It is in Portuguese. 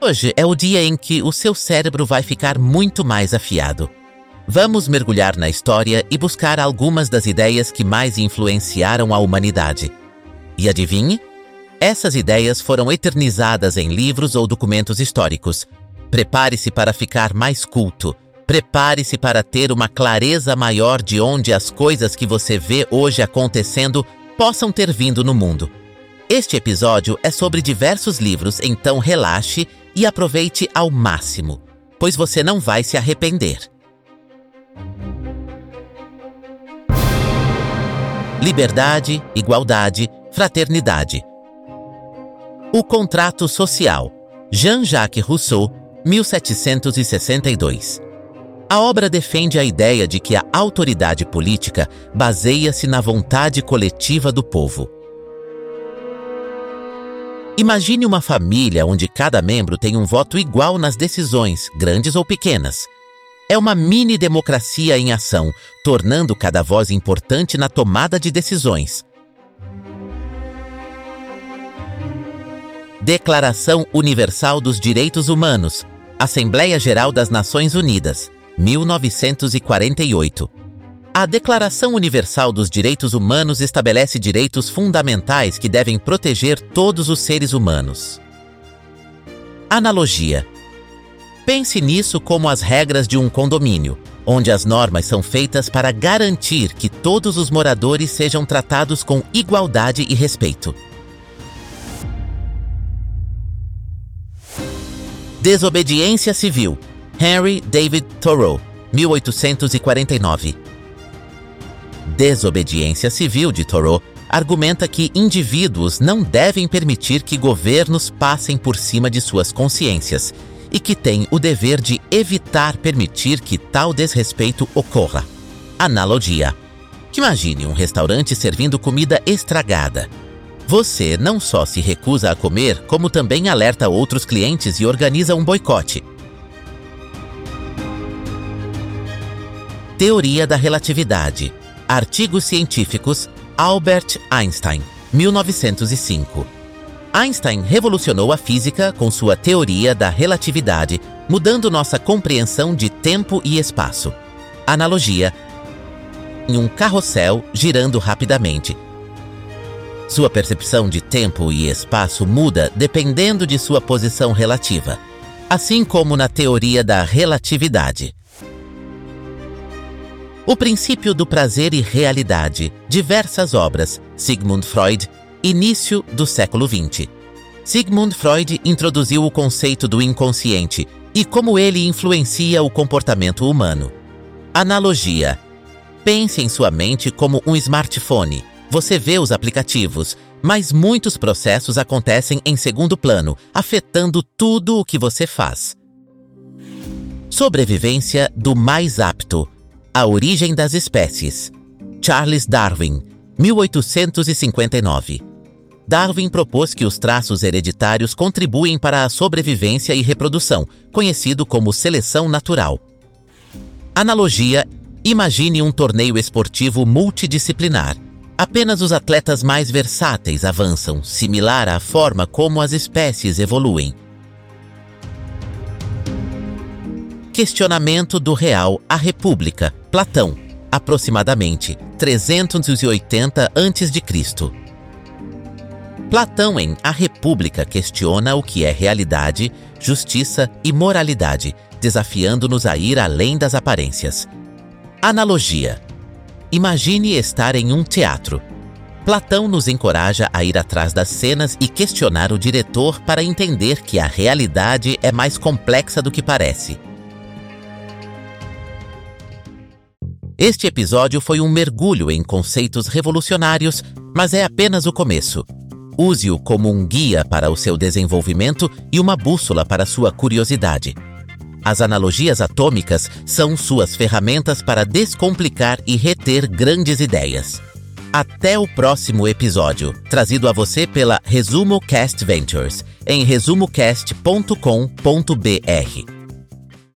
Hoje é o dia em que o seu cérebro vai ficar muito mais afiado. Vamos mergulhar na história e buscar algumas das ideias que mais influenciaram a humanidade. E adivinhe? Essas ideias foram eternizadas em livros ou documentos históricos. Prepare-se para ficar mais culto. Prepare-se para ter uma clareza maior de onde as coisas que você vê hoje acontecendo possam ter vindo no mundo. Este episódio é sobre diversos livros, então relaxe e aproveite ao máximo, pois você não vai se arrepender. Liberdade, igualdade, fraternidade. O Contrato Social, Jean-Jacques Rousseau, 1762. A obra defende a ideia de que a autoridade política baseia-se na vontade coletiva do povo. Imagine uma família onde cada membro tem um voto igual nas decisões, grandes ou pequenas. É uma mini democracia em ação, tornando cada voz importante na tomada de decisões. Declaração Universal dos Direitos Humanos, Assembleia Geral das Nações Unidas, 1948. A Declaração Universal dos Direitos Humanos estabelece direitos fundamentais que devem proteger todos os seres humanos. Analogia: Pense nisso como as regras de um condomínio, onde as normas são feitas para garantir que todos os moradores sejam tratados com igualdade e respeito. Desobediência Civil Henry David Thoreau, 1849 Desobediência Civil de Thoreau argumenta que indivíduos não devem permitir que governos passem por cima de suas consciências e que têm o dever de evitar permitir que tal desrespeito ocorra. Analogia. Imagine um restaurante servindo comida estragada. Você não só se recusa a comer, como também alerta outros clientes e organiza um boicote. Teoria da relatividade Artigos científicos Albert Einstein, 1905. Einstein revolucionou a física com sua teoria da relatividade, mudando nossa compreensão de tempo e espaço. Analogia: em um carrossel girando rapidamente. Sua percepção de tempo e espaço muda dependendo de sua posição relativa, assim como na teoria da relatividade. O princípio do prazer e realidade. Diversas obras. Sigmund Freud. Início do século XX. Sigmund Freud introduziu o conceito do inconsciente e como ele influencia o comportamento humano. Analogia. Pense em sua mente como um smartphone. Você vê os aplicativos, mas muitos processos acontecem em segundo plano, afetando tudo o que você faz. Sobrevivência do mais apto. A origem das espécies. Charles Darwin, 1859. Darwin propôs que os traços hereditários contribuem para a sobrevivência e reprodução, conhecido como seleção natural. Analogia: imagine um torneio esportivo multidisciplinar. Apenas os atletas mais versáteis avançam, similar à forma como as espécies evoluem. Questionamento do Real à República, Platão, aproximadamente 380 a.C. Platão em A República questiona o que é realidade, justiça e moralidade, desafiando-nos a ir além das aparências. Analogia: Imagine estar em um teatro. Platão nos encoraja a ir atrás das cenas e questionar o diretor para entender que a realidade é mais complexa do que parece. Este episódio foi um mergulho em conceitos revolucionários, mas é apenas o começo. Use-o como um guia para o seu desenvolvimento e uma bússola para sua curiosidade. As analogias atômicas são suas ferramentas para descomplicar e reter grandes ideias. Até o próximo episódio, trazido a você pela Resumo Cast Ventures, em resumocast.com.br.